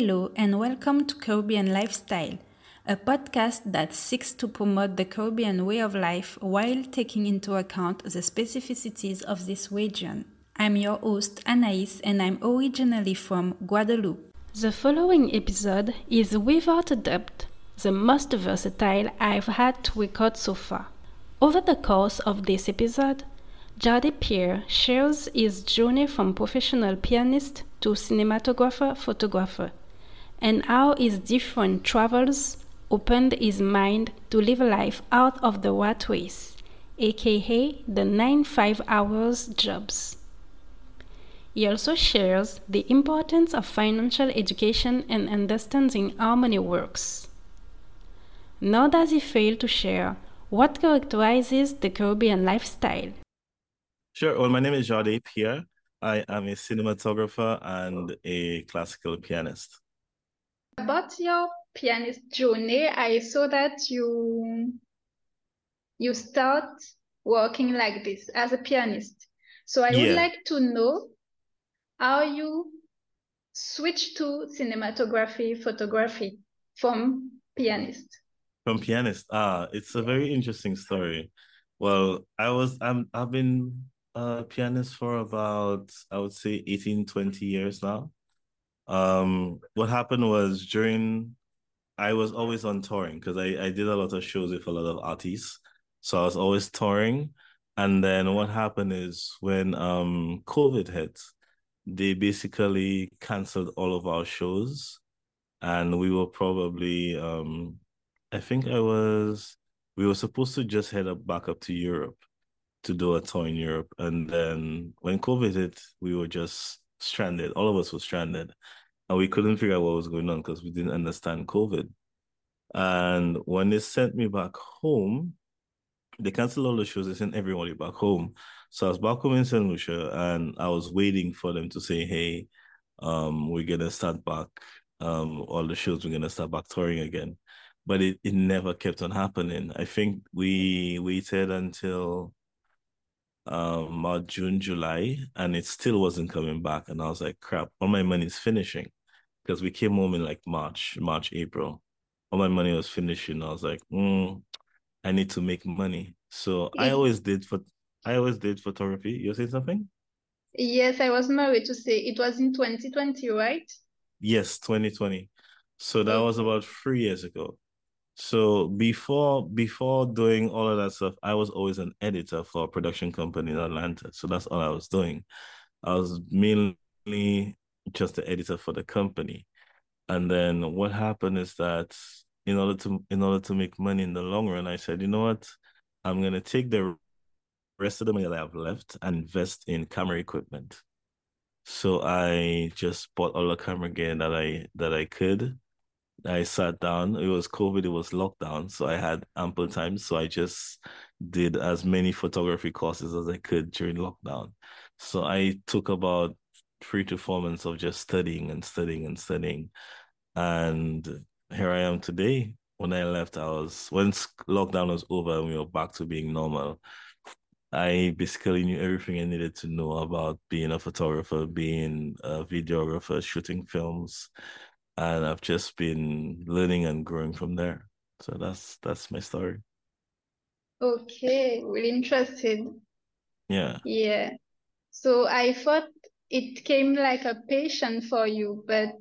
Hello, and welcome to Caribbean Lifestyle, a podcast that seeks to promote the Caribbean way of life while taking into account the specificities of this region. I'm your host, Anais, and I'm originally from Guadeloupe. The following episode is without a doubt the most versatile I've had to record so far. Over the course of this episode, Jardé Pierre shares his journey from professional pianist to cinematographer photographer and how his different travels opened his mind to live a life out of the race, aka the 9 5 hours jobs. He also shares the importance of financial education and understanding how money works. Nor does he fail to share what characterizes the Caribbean lifestyle. Sure. Well, my name is Jardé Pierre. I am a cinematographer and a classical pianist. About your pianist journey, I saw that you you start working like this as a pianist. So I yeah. would like to know how you switch to cinematography, photography from pianist. From pianist, ah, it's a very interesting story. Well, I was I'm I've been a pianist for about I would say 18, 20 years now. Um, what happened was during I was always on touring because I, I did a lot of shows with a lot of artists. So I was always touring. And then what happened is when um COVID hit, they basically canceled all of our shows. And we were probably um I think I was we were supposed to just head up back up to Europe to do a tour in Europe. And then when COVID hit, we were just stranded. All of us were stranded. And we couldn't figure out what was going on because we didn't understand COVID. And when they sent me back home, they canceled all the shows. They sent everybody back home. So I was back home in St. Lucia and I was waiting for them to say, hey, um, we're gonna start back um all the shows, we're gonna start back touring again. But it, it never kept on happening. I think we waited until um about June, July, and it still wasn't coming back. And I was like, crap, all my money's finishing. Because we came home in like March, March, April. All my money was finishing. I was like, mm, I need to make money. So yeah. I always did for I always did photography. You say something? Yes, I was married to say it was in 2020, right? Yes, 2020. So that was about three years ago. So before before doing all of that stuff, I was always an editor for a production company in Atlanta. So that's all I was doing. I was mainly just the editor for the company. And then what happened is that in order to in order to make money in the long run, I said, you know what? I'm gonna take the rest of the money that I have left and invest in camera equipment. So I just bought all the camera gear that I that I could I sat down. It was COVID, it was lockdown. So I had ample time. So I just did as many photography courses as I could during lockdown. So I took about three to four months of just studying and studying and studying. And here I am today. When I left, I was once lockdown was over and we were back to being normal. I basically knew everything I needed to know about being a photographer, being a videographer, shooting films, and I've just been learning and growing from there. So that's that's my story. Okay, really interested. Yeah. Yeah. So I thought it came like a passion for you, but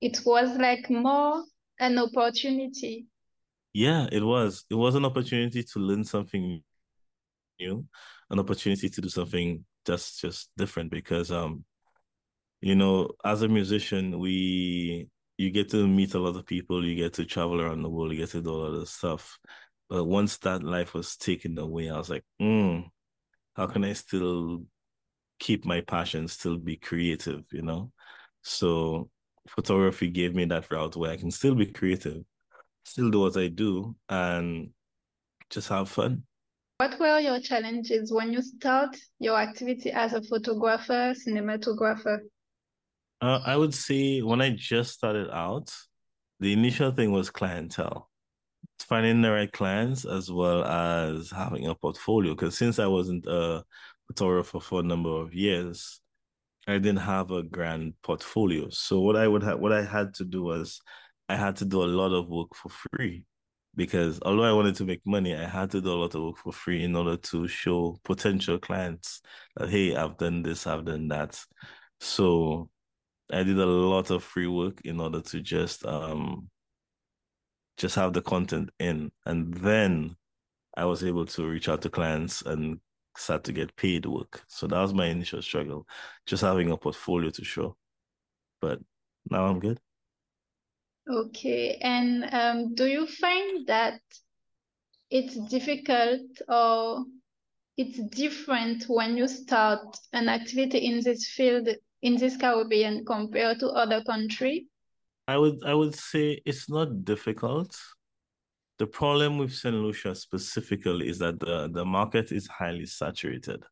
it was like more an opportunity. Yeah, it was. It was an opportunity to learn something new, an opportunity to do something just just different because um you know, as a musician, we you get to meet a lot of people, you get to travel around the world, you get to do all of this stuff. But once that life was taken away, I was like, mm, how can I still keep my passion, still be creative, you know? So photography gave me that route where I can still be creative, still do what I do, and just have fun. What were your challenges when you start your activity as a photographer, cinematographer? Uh, I would say when I just started out, the initial thing was clientele, finding the right clients as well as having a portfolio. Because since I wasn't a photographer for a number of years, I didn't have a grand portfolio. So what I would have what I had to do was I had to do a lot of work for free because although I wanted to make money, I had to do a lot of work for free in order to show potential clients that hey, I've done this, I've done that. So I did a lot of free work in order to just um just have the content in. And then I was able to reach out to clients and start to get paid work. So that was my initial struggle, just having a portfolio to show. But now I'm good. Okay. And um, do you find that it's difficult or it's different when you start an activity in this field in this Caribbean compared to other country? I would I would say it's not difficult. The problem with St. Lucia specifically is that the, the market is highly saturated.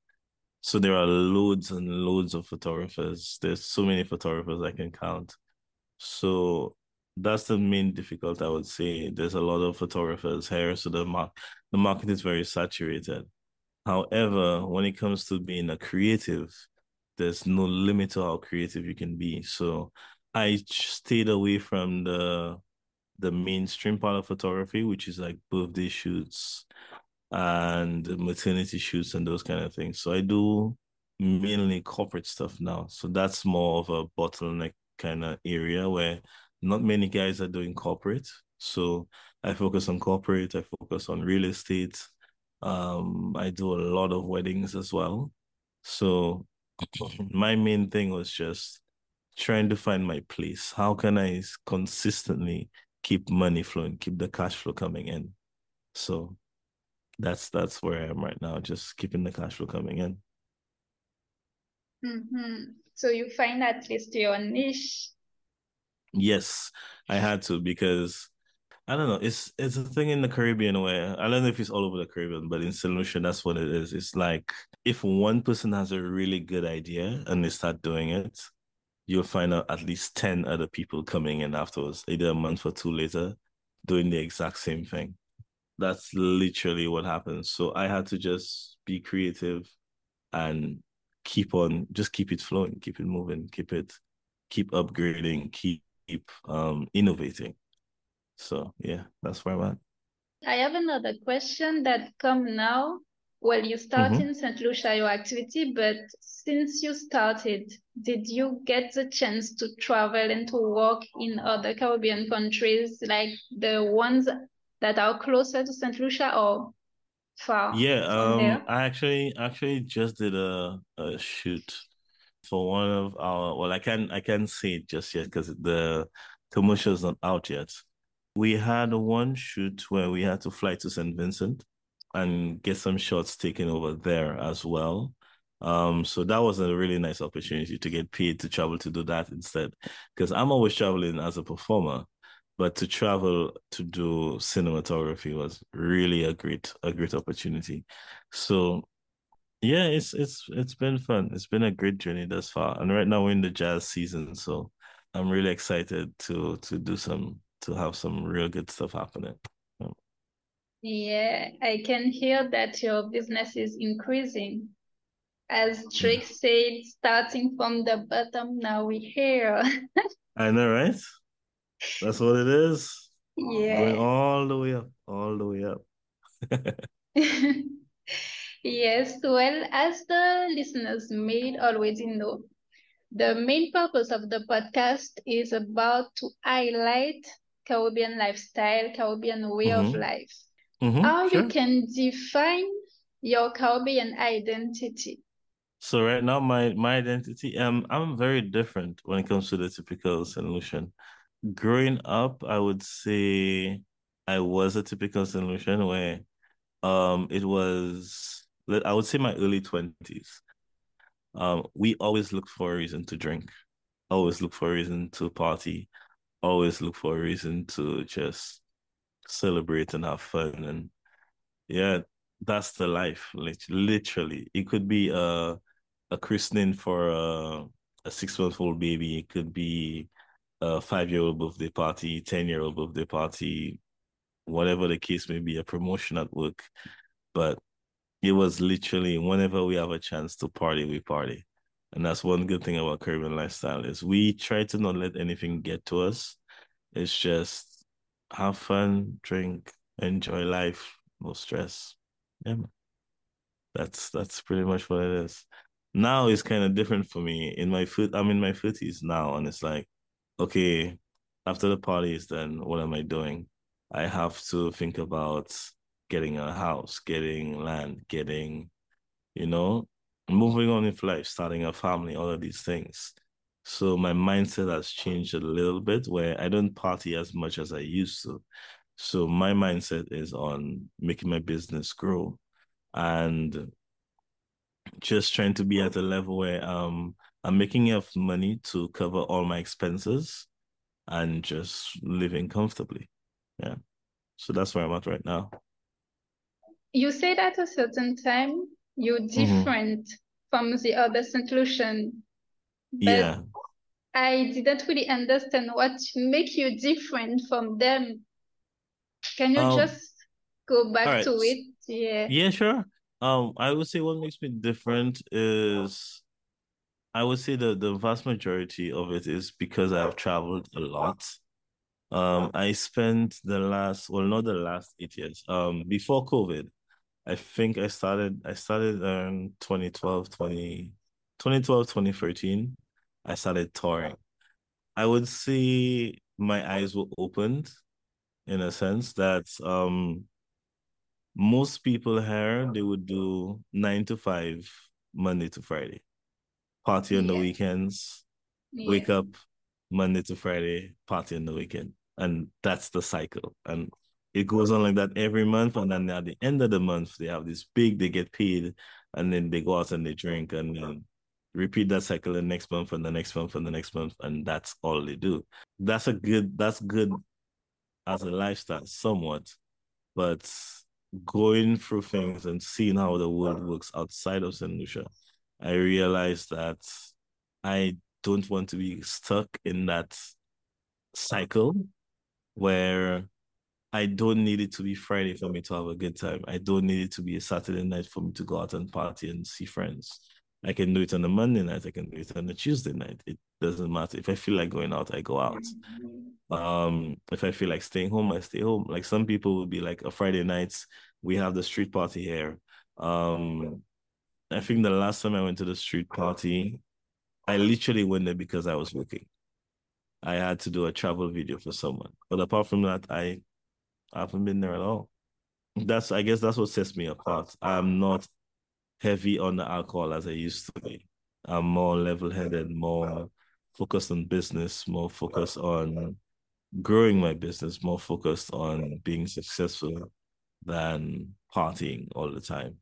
So there are loads and loads of photographers. There's so many photographers I can count. So that's the main difficulty I would say. There's a lot of photographers here, so the mark the market is very saturated. However, when it comes to being a creative, there's no limit to how creative you can be. So I stayed away from the the mainstream part of photography, which is like birthday shoots and maternity shoots and those kind of things. So I do mainly corporate stuff now. So that's more of a bottleneck kind of area where not many guys are doing corporate. So I focus on corporate, I focus on real estate. Um, I do a lot of weddings as well. So my main thing was just trying to find my place. How can I consistently keep money flowing, keep the cash flow coming in? So that's that's where I am right now, just keeping the cash flow coming in. Mm-hmm. So you find at least your niche. Yes, I had to because I don't know. It's it's a thing in the Caribbean where I don't know if it's all over the Caribbean, but in St. Lucia, that's what it is. It's like if one person has a really good idea and they start doing it, you'll find out at least 10 other people coming in afterwards, either a month or two later, doing the exact same thing. That's literally what happens. So I had to just be creative and keep on, just keep it flowing, keep it moving, keep it, keep upgrading, keep, keep um innovating. So yeah, that's where I'm at. I have another question that come now well, you started mm-hmm. in St. Lucia, your activity, but since you started, did you get the chance to travel and to work in other Caribbean countries, like the ones that are closer to St. Lucia or far? Yeah, um, I actually actually just did a, a shoot for one of our. Well, I can I can't say it just yet because the commercial is not out yet. We had one shoot where we had to fly to St. Vincent and get some shots taken over there as well. Um, so that was a really nice opportunity to get paid to travel to do that instead. Because I'm always traveling as a performer, but to travel to do cinematography was really a great, a great opportunity. So yeah, it's it's it's been fun. It's been a great journey thus far. And right now we're in the jazz season, so I'm really excited to to do some to have some real good stuff happening. Yeah, I can hear that your business is increasing. As Drake said, starting from the bottom, now we're here. I know, right? That's what it is. Yeah. Going all the way up, all the way up. yes, well, as the listeners may already know, the main purpose of the podcast is about to highlight Caribbean lifestyle, Caribbean way mm-hmm. of life. Mm-hmm, How sure. you can define your Caribbean identity? So right now, my my identity, um, I'm very different when it comes to the typical St. Lucian. Growing up, I would say I was a typical St. Lucian where, um, it was I would say my early twenties. Um, we always look for a reason to drink, always look for a reason to party, always look for a reason to just celebrate and have fun and yeah that's the life literally. It could be a a christening for a, a six month old baby. It could be a five year old birthday party 10 year old birthday party whatever the case may be a promotion at work. But it was literally whenever we have a chance to party we party. And that's one good thing about Caribbean lifestyle is we try to not let anything get to us. It's just have fun, drink, enjoy life, no stress. Yeah, man. That's that's pretty much what it is. Now it's kind of different for me. In my foot, I'm in my fifties now, and it's like, okay, after the parties, then what am I doing? I have to think about getting a house, getting land, getting, you know, moving on in life, starting a family, all of these things. So my mindset has changed a little bit where I don't party as much as I used to. So my mindset is on making my business grow and just trying to be at a level where um I'm making enough money to cover all my expenses and just living comfortably. Yeah. So that's where I'm at right now. You said at a certain time you're mm-hmm. different mm-hmm. from the other solution. But yeah. I didn't really understand what make you different from them. Can you um, just go back right. to it? Yeah. Yeah, sure. Um, I would say what makes me different is I would say the the vast majority of it is because I've traveled a lot. Um, I spent the last, well, not the last eight years. Um, before COVID, I think I started, I started in 2012, 20, 2012, 2013. I started touring. I would say my eyes were opened in a sense that um most people here they would do nine to five Monday to Friday, party on yeah. the weekends, yeah. wake up Monday to Friday, party on the weekend. And that's the cycle. And it goes on like that every month. And then at the end of the month they have this big they get paid. And then they go out and they drink. And then repeat that cycle the next month and the next month and the next month and that's all they do that's a good that's good as a lifestyle somewhat but going through things and seeing how the world works outside of St. Lucia, I realized that I don't want to be stuck in that cycle where I don't need it to be Friday for me to have a good time. I don't need it to be a Saturday night for me to go out and party and see friends. I can do it on a Monday night. I can do it on a Tuesday night. It doesn't matter. If I feel like going out, I go out. Um, if I feel like staying home, I stay home. Like some people will be like a Friday nights, we have the street party here. Um, I think the last time I went to the street party, I literally went there because I was working. I had to do a travel video for someone. But apart from that, I, I haven't been there at all. That's I guess that's what sets me apart. I'm not heavy on the alcohol as I used to be. I'm more level-headed, more focused on business, more focused on growing my business, more focused on being successful than partying all the time.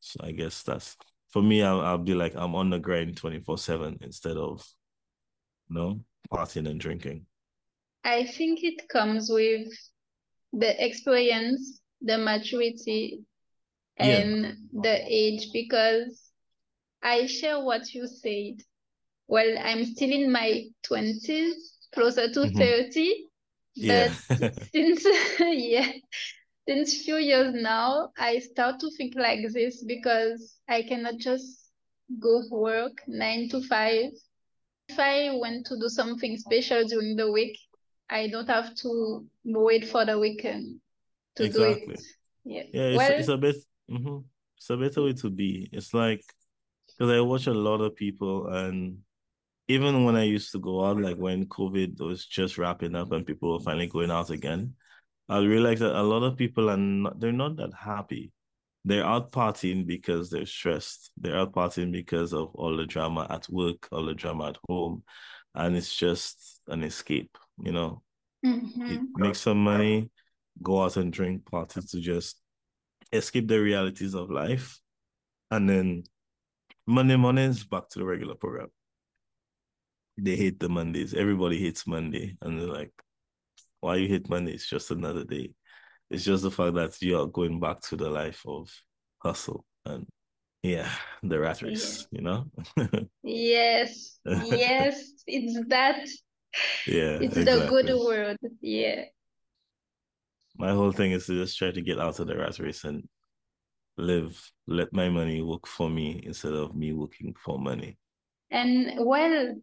So I guess that's for me. I'll, I'll be like I'm on the grind twenty four seven instead of, you know, partying and drinking? I think it comes with the experience, the maturity, and yeah. the age because I share what you said. Well, I'm still in my 20s, closer to mm-hmm. 30. Yeah. But since yeah, since few years now, I start to think like this because I cannot just go work nine to five if I want to do something special during the week, I don't have to wait for the weekend to exactly. do it. Yeah, yeah, it's, well, it's a bit. Mm-hmm. It's a better way to be. It's like because I watch a lot of people, and even when I used to go out, like when COVID was just wrapping up and people were finally going out again, I realized that a lot of people are not. They're not that happy they're out partying because they're stressed. They're out partying because of all the drama at work, all the drama at home. And it's just an escape, you know. Mm-hmm. Make some money, go out and drink, party to just escape the realities of life. And then Monday mornings back to the regular program. They hate the Mondays. Everybody hates Monday. And they're like, why you hate Monday? It's just another day. It's just the fact that you are going back to the life of hustle and yeah, the rat race, yeah. you know? yes. Yes. It's that. Yeah. It's exactly. the good world. Yeah. My whole thing is to just try to get out of the rat race and live, let my money work for me instead of me working for money. And well,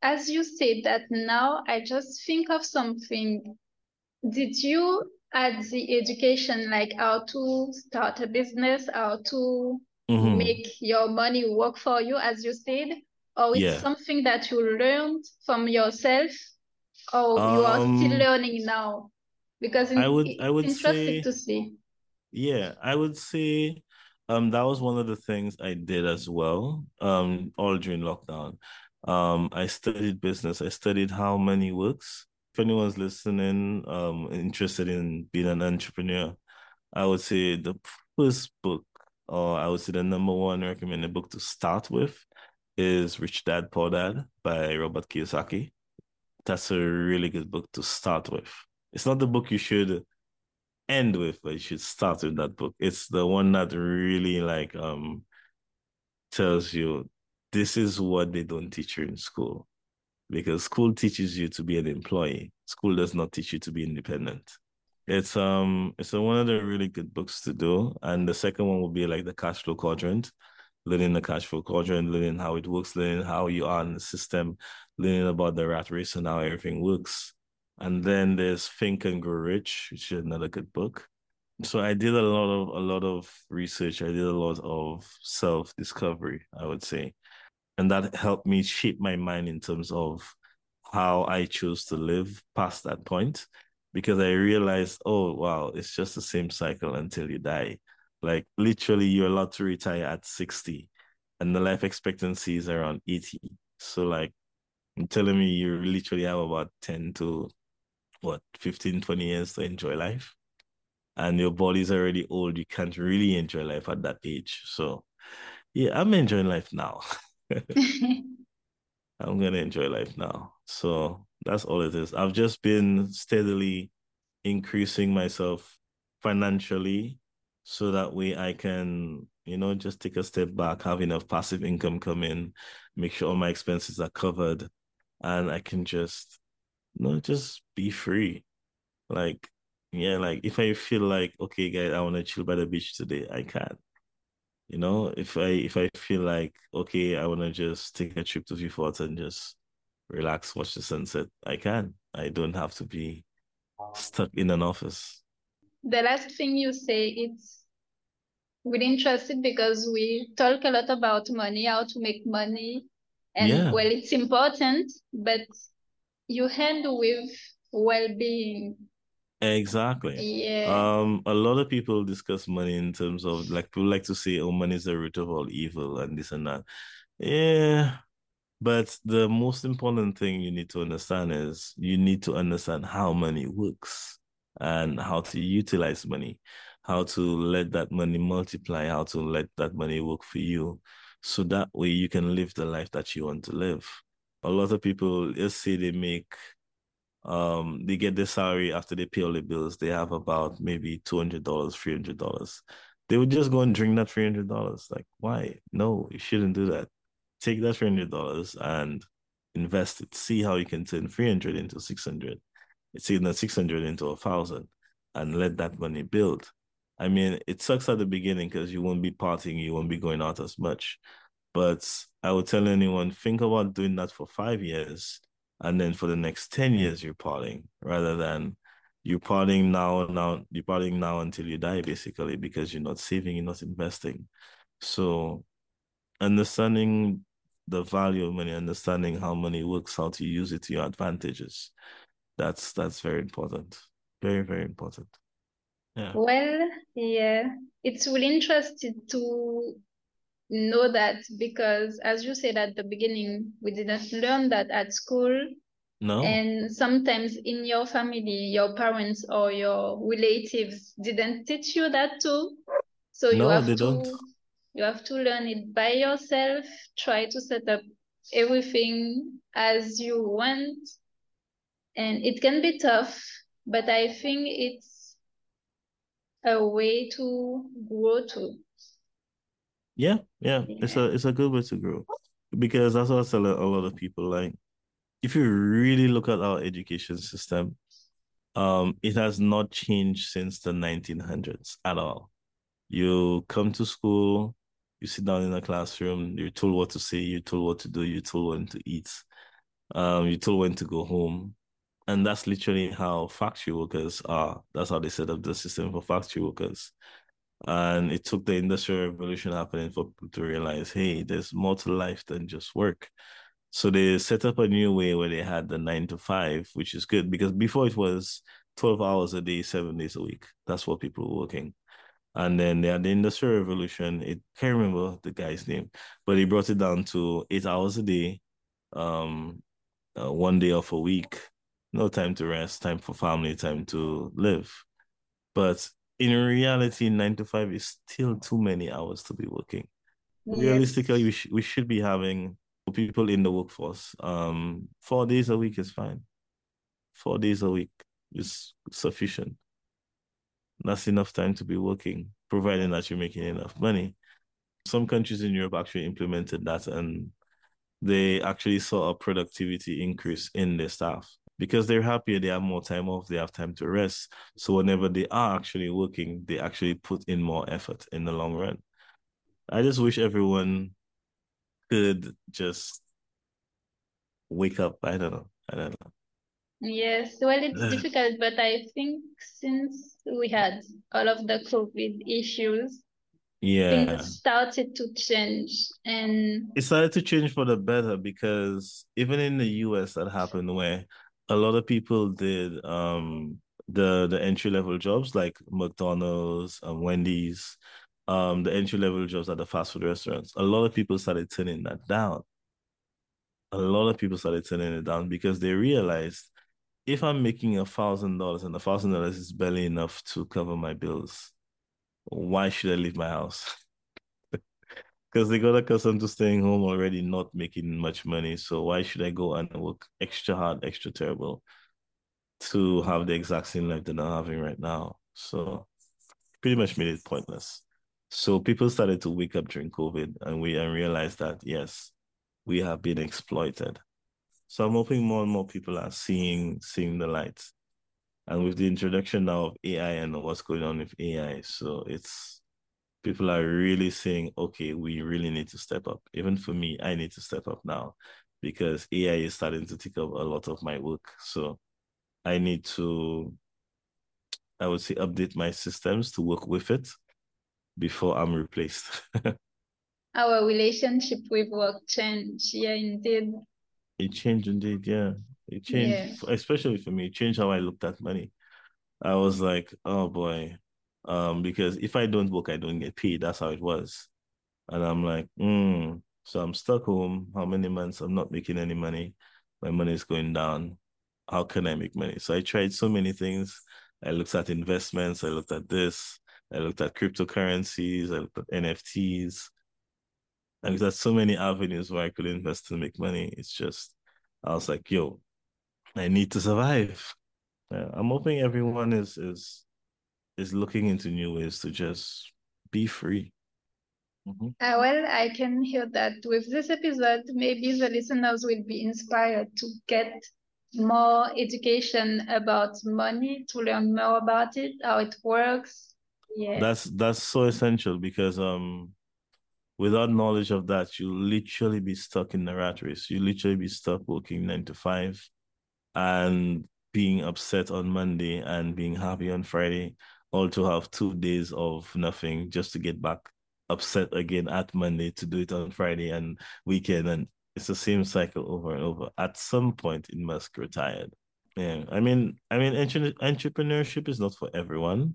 as you said that now, I just think of something. Did you add the education, like how to start a business, how to mm-hmm. make your money work for you, as you said? Or it's yeah. something that you learned from yourself, or um, you are still um, learning now? Because I would, I would interesting say, to see. Yeah, I would say um, that was one of the things I did as well, um, all during lockdown. Um, I studied business. I studied how money works. If anyone's listening, um, interested in being an entrepreneur, I would say the first book, or I would say the number one recommended book to start with, is Rich Dad Poor Dad by Robert Kiyosaki. That's a really good book to start with. It's not the book you should end with, but you should start with that book. It's the one that really like um tells you this is what they don't teach you in school. Because school teaches you to be an employee. School does not teach you to be independent. It's um it's a, one of the really good books to do. And the second one will be like the cash flow quadrant, learning the cash flow quadrant, learning how it works, learning how you are in the system, learning about the rat race and how everything works. And then there's Think and Grow Rich, which is another good book. So I did a lot of a lot of research. I did a lot of self discovery, I would say, and that helped me shape my mind in terms of how I chose to live past that point, because I realized, oh wow, it's just the same cycle until you die. Like literally, you're allowed to retire at sixty, and the life expectancy is around eighty. So like, I'm telling me, you literally have about ten to what 15 20 years to enjoy life? And your body's already old you can't really enjoy life at that age. So yeah i'm enjoying life now. I'm gonna enjoy life now. So that's all it is. I've just been steadily increasing myself financially so that way i can you know just take a step back have enough passive income come in make sure all my expenses are covered and i can just no, just be free. Like, yeah, like if I feel like, okay, guys, I want to chill by the beach today, I can. You know, if I if I feel like, okay, I want to just take a trip to Vieux Fort and just relax, watch the sunset, I can. I don't have to be stuck in an office. The last thing you say, it's really interested because we talk a lot about money, how to make money. And yeah. well, it's important, but you handle with well-being. Exactly. Yeah. Um a lot of people discuss money in terms of like people like to say oh money is the root of all evil and this and that. Yeah but the most important thing you need to understand is you need to understand how money works and how to utilize money how to let that money multiply how to let that money work for you so that way you can live the life that you want to live a lot of people, let's say they make, um, they get their salary after they pay all the bills. They have about maybe two hundred dollars, three hundred dollars. They would just go and drink that three hundred dollars. Like, why? No, you shouldn't do that. Take that three hundred dollars and invest it. See how you can turn three hundred into six hundred. It's even six hundred into a thousand, and let that money build. I mean, it sucks at the beginning because you won't be partying, you won't be going out as much. But I would tell anyone, think about doing that for five years. And then for the next 10 years, you're partying rather than you're partying now, now, you're partying now until you die, basically, because you're not saving, you're not investing. So understanding the value of money, understanding how money works, how to use it to your advantages. That's that's very important. Very, very important. Yeah. Well, yeah. It's really interesting to know that because as you said at the beginning we didn't learn that at school. No. And sometimes in your family your parents or your relatives didn't teach you that too. So you no, have to don't. you have to learn it by yourself. Try to set up everything as you want. And it can be tough but i think it's a way to grow too yeah, yeah, it's a it's a good way to grow because that's what I tell a lot of people. Like, if you really look at our education system, um, it has not changed since the 1900s at all. You come to school, You sit down in a classroom, you're told what to say, you're told what to do, you're told when to eat, um, you're told when to go home. And that's literally how factory workers are. That's how they set up the system for factory workers. And it took the industrial revolution happening for people to realize, hey, there's more to life than just work. So they set up a new way where they had the nine to five, which is good because before it was 12 hours a day, seven days a week. That's what people were working. And then they had the Industrial Revolution. It can't remember the guy's name, but he brought it down to eight hours a day, um, uh, one day off a week, no time to rest, time for family, time to live. But in reality, nine to five is still too many hours to be working. Realistically, we, sh- we should be having people in the workforce. Um, four days a week is fine. Four days a week is sufficient. That's enough time to be working, providing that you're making enough money. Some countries in Europe actually implemented that and they actually saw a productivity increase in their staff because they're happier, they have more time off, they have time to rest. So whenever they are actually working, they actually put in more effort in the long run. I just wish everyone could just wake up. I don't know. I don't know. Yes, well, it's difficult, but I think since we had all of the COVID issues, yeah, things started to change, and it started to change for the better because even in the US, that happened where a lot of people did um the the entry level jobs like McDonald's and Wendy's, um the entry level jobs at the fast food restaurants. A lot of people started turning that down. A lot of people started turning it down because they realized if I'm making a thousand dollars and a thousand dollars is barely enough to cover my bills, why should I leave my house? Because they got accustomed to staying home already, not making much money. So why should I go and work extra hard, extra terrible to have the exact same life that I'm having right now? So pretty much made it pointless. So people started to wake up during COVID and we and realized that yes, we have been exploited so I'm hoping more and more people are seeing seeing the light. And with the introduction now of AI and what's going on with AI, so it's people are really saying, okay, we really need to step up. Even for me, I need to step up now because AI is starting to take up a lot of my work. So I need to, I would say, update my systems to work with it before I'm replaced. Our relationship with work changed. Yeah, indeed. It changed indeed, yeah. It changed, yeah. especially for me. It changed how I looked at money. I was like, oh boy, um, because if I don't work, I don't get paid. That's how it was, and I'm like, hmm. So I'm stuck home. How many months? I'm not making any money. My money is going down. How can I make money? So I tried so many things. I looked at investments. I looked at this. I looked at cryptocurrencies. I looked at NFTs. And there's so many avenues where I could invest and make money. It's just, I was like, yo, I need to survive. Yeah, I'm hoping everyone is is is looking into new ways to just be free. Mm-hmm. Uh, well, I can hear that with this episode, maybe the listeners will be inspired to get more education about money, to learn more about it, how it works. Yeah. That's that's so essential because um without knowledge of that, you literally be stuck in the rat race. You literally be stuck working nine to five and being upset on Monday and being happy on Friday, all to have two days of nothing just to get back upset again at Monday to do it on Friday and weekend. And it's the same cycle over and over. At some point, it must grow tired. Yeah. I mean, I mean, entrepreneurship is not for everyone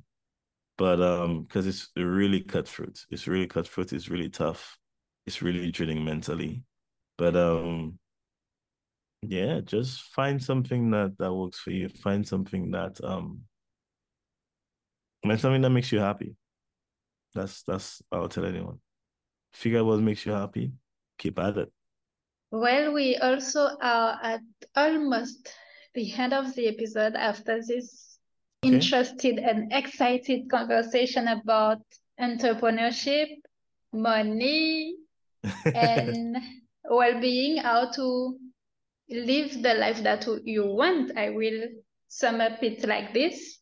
but um because it's really cutthroat it's really cutthroat it's really tough it's really draining mentally but um yeah just find something that that works for you find something that um find something that makes you happy that's that's i'll tell anyone figure out what makes you happy keep at it well we also are at almost the end of the episode after this okay. interested and excited conversation about entrepreneurship, money, and well-being, how to live the life that you want. I will sum up it like this.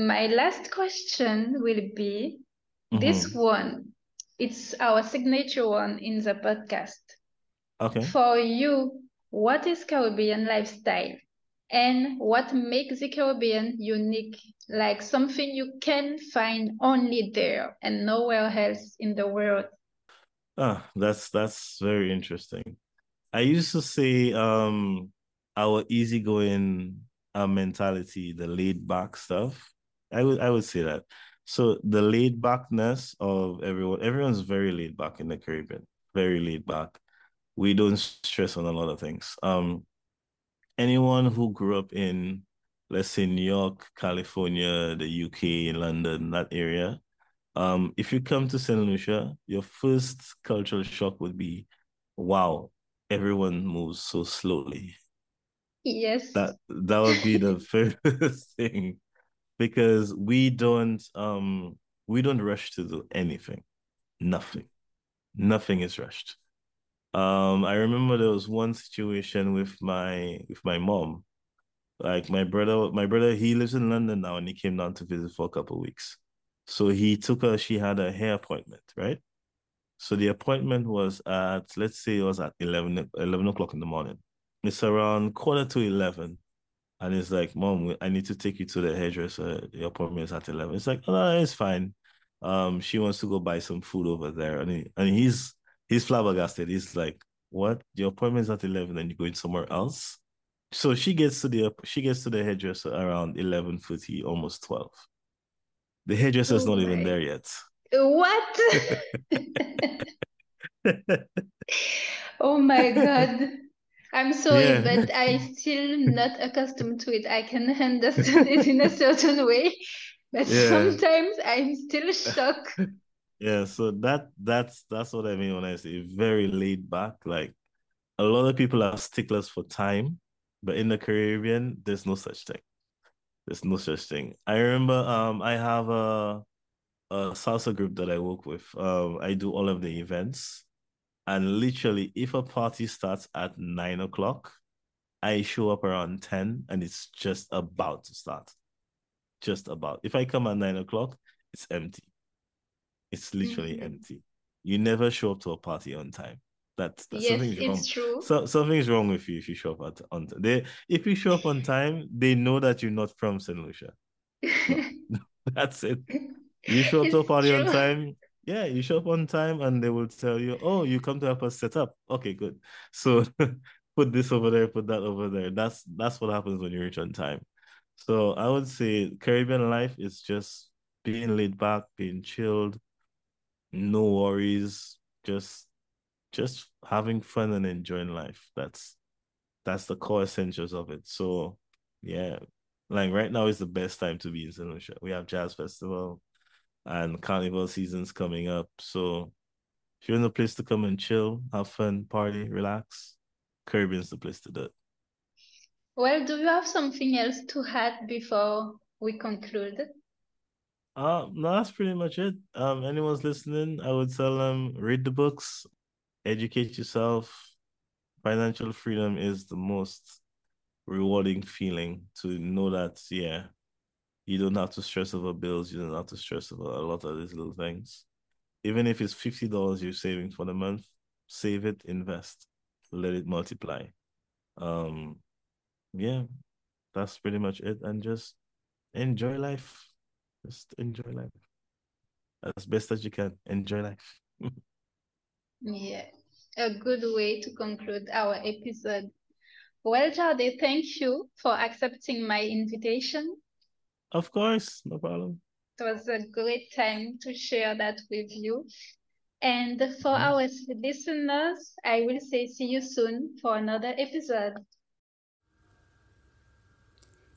My last question will be mm-hmm. this one. It's our signature one in the podcast. Okay. For you, what is Caribbean lifestyle? And what makes the Caribbean unique? Like something you can find only there and nowhere else in the world. Ah, that's that's very interesting. I used to say um our easygoing uh, mentality, the laid back stuff. I would I would say that. So the laid backness of everyone, everyone's very laid back in the Caribbean, very laid back. We don't stress on a lot of things. Um, anyone who grew up in, let's say, New York, California, the UK, London, that area, um, if you come to St. Lucia, your first cultural shock would be, wow, everyone moves so slowly. Yes. That that would be the first thing because we don't um we don't rush to do anything. Nothing. Nothing is rushed. Um I remember there was one situation with my with my mom. Like my brother my brother he lives in London now and he came down to visit for a couple of weeks. So he took her she had a hair appointment, right? So the appointment was at let's say it was at 11 11 o'clock in the morning it's around quarter to 11 and it's like mom i need to take you to the hairdresser the appointment is at 11 it's like oh no, it's fine. Um she wants to go buy some food over there. And, he, and he's he's flabbergasted. He's like what? Your appointment is at 11 and you're going somewhere else? So she gets to the she gets to the hairdresser around 11 50 almost 12 the hairdresser's oh not even there yet. What? Oh my god I'm sorry, yeah. but I'm still not accustomed to it. I can understand it in a certain way, but yeah. sometimes I'm still shocked. Yeah, so that that's that's what I mean when I say very laid back. Like a lot of people are sticklers for time, but in the Caribbean, there's no such thing. There's no such thing. I remember um I have a a salsa group that I work with. Um I do all of the events and literally, if a party starts at nine o'clock, I show up around 10 and it's just about to start. Just about. If I come at nine o'clock, it's empty. It's literally mm-hmm. empty. You never show up to a party on time. That's, that's yes, something's wrong. It's true. So something's wrong with you if you show up at on time. They if you show up on time, they know that you're not from St. Lucia. That's it. You show up to a party true. on time, yeah, you show up on time and they will tell you, oh, you come to help us set up. Okay, good. So put this over there, put that over there. That's that's what happens when you reach on time. So I would say Caribbean life is just being laid back, being chilled, no worries, just just having fun and enjoying life. That's that's the core essentials of it. So yeah, like right now is the best time to be in St. Lucia. We have jazz festival and carnival season's coming up. So if you're in a place to come and chill, have fun, party, relax, Caribbean's the place to do it. Well, do you have something else to add before we conclude? Uh, no, that's pretty much it. Um, anyone's listening, I would tell them read the books, educate yourself. Financial freedom is the most rewarding feeling to know that, yeah, you don't have to stress over bills. You don't have to stress over a lot of these little things. Even if it's fifty dollars you're saving for the month, save it, invest, let it multiply. Um, yeah, that's pretty much it. And just enjoy life. Just enjoy life as best as you can. Enjoy life. yeah, a good way to conclude our episode. Well, Jardé, thank you for accepting my invitation of course, no problem. It was a great time to share that with you. And for mm-hmm. our listeners, I will say see you soon for another episode.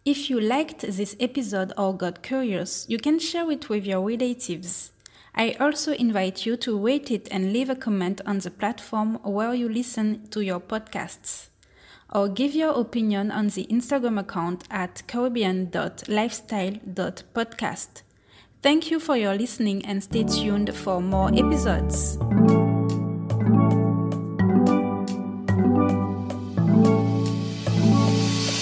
If you liked this episode or got curious, you can share it with your relatives. I also invite you to rate it and leave a comment on the platform where you listen to your podcasts or give your opinion on the Instagram account at caribbean.lifestyle.podcast. Thank you for your listening and stay tuned for more episodes.